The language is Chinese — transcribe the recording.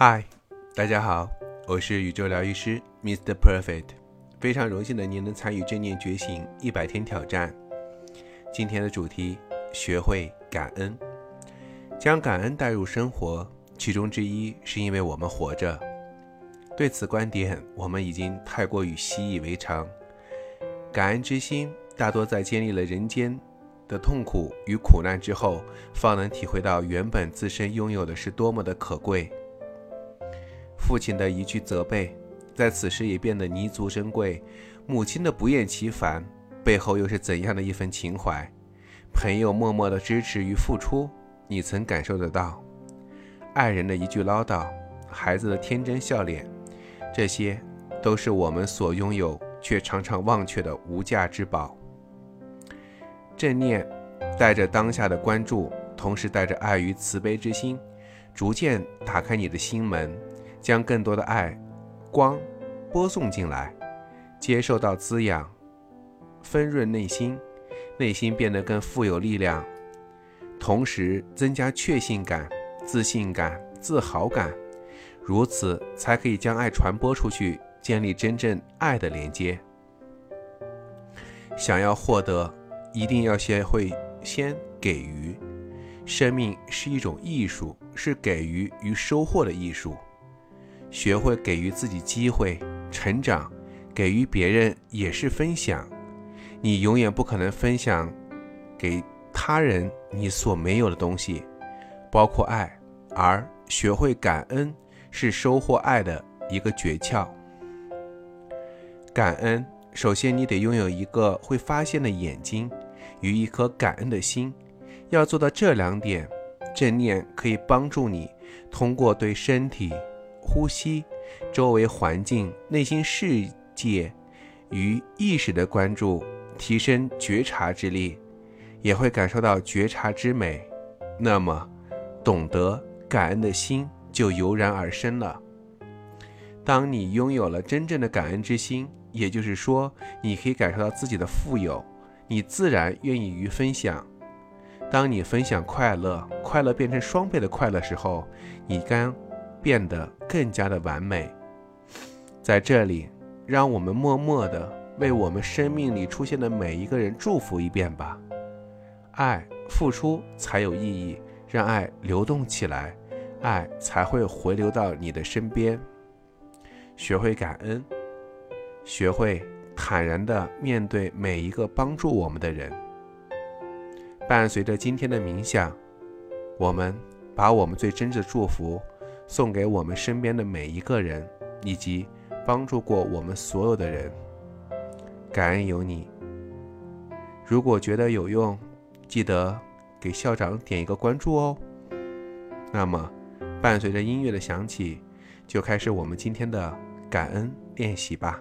嗨，大家好，我是宇宙疗愈师 Mr. Perfect，非常荣幸的您能参与正念觉醒一百天挑战。今天的主题：学会感恩，将感恩带入生活。其中之一是因为我们活着。对此观点，我们已经太过于习以为常。感恩之心，大多在经历了人间的痛苦与苦难之后，方能体会到原本自身拥有的是多么的可贵。父亲的一句责备，在此时也变得弥足珍贵；母亲的不厌其烦，背后又是怎样的一份情怀？朋友默默的支持与付出，你曾感受得到；爱人的一句唠叨，孩子的天真笑脸，这些都是我们所拥有却常常忘却的无价之宝。正念带着当下的关注，同时带着爱与慈悲之心，逐渐打开你的心门。将更多的爱、光播送进来，接受到滋养，丰润内心，内心变得更富有力量，同时增加确信感、自信感、自豪感，如此才可以将爱传播出去，建立真正爱的连接。想要获得，一定要学会先给予。生命是一种艺术，是给予与收获的艺术。学会给予自己机会成长，给予别人也是分享。你永远不可能分享给他人你所没有的东西，包括爱。而学会感恩是收获爱的一个诀窍。感恩，首先你得拥有一个会发现的眼睛与一颗感恩的心。要做到这两点，正念可以帮助你通过对身体。呼吸，周围环境、内心世界与意识的关注，提升觉察之力，也会感受到觉察之美。那么，懂得感恩的心就油然而生了。当你拥有了真正的感恩之心，也就是说，你可以感受到自己的富有，你自然愿意于分享。当你分享快乐，快乐变成双倍的快乐时候，你将。变得更加的完美。在这里，让我们默默的为我们生命里出现的每一个人祝福一遍吧。爱付出才有意义，让爱流动起来，爱才会回流到你的身边。学会感恩，学会坦然的面对每一个帮助我们的人。伴随着今天的冥想，我们把我们最真挚的祝福。送给我们身边的每一个人，以及帮助过我们所有的人，感恩有你。如果觉得有用，记得给校长点一个关注哦。那么，伴随着音乐的响起，就开始我们今天的感恩练习吧。